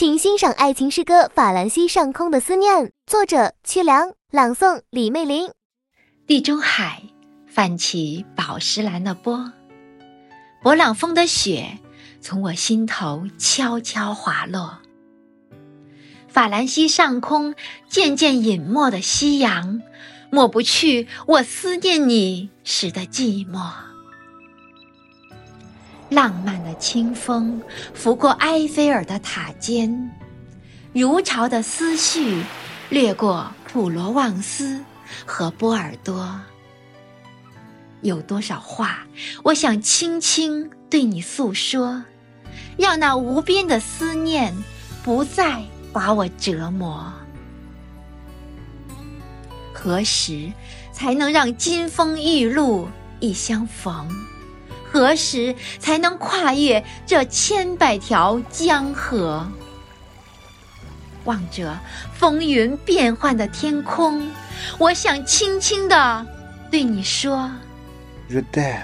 请欣赏爱情诗歌《法兰西上空的思念》，作者屈良，朗诵李魅霖。地中海泛起宝石蓝的波，勃朗峰的雪从我心头悄悄滑落。法兰西上空渐渐隐没的夕阳，抹不去我思念你时的寂寞。浪漫的清风拂过埃菲尔的塔尖，如潮的思绪掠过普罗旺斯和波尔多。有多少话，我想轻轻对你诉说，让那无边的思念不再把我折磨。何时才能让金风玉露一相逢？何时才能跨越这千百条江河？望着风云变幻的天空，我想轻轻的对你说 reda。”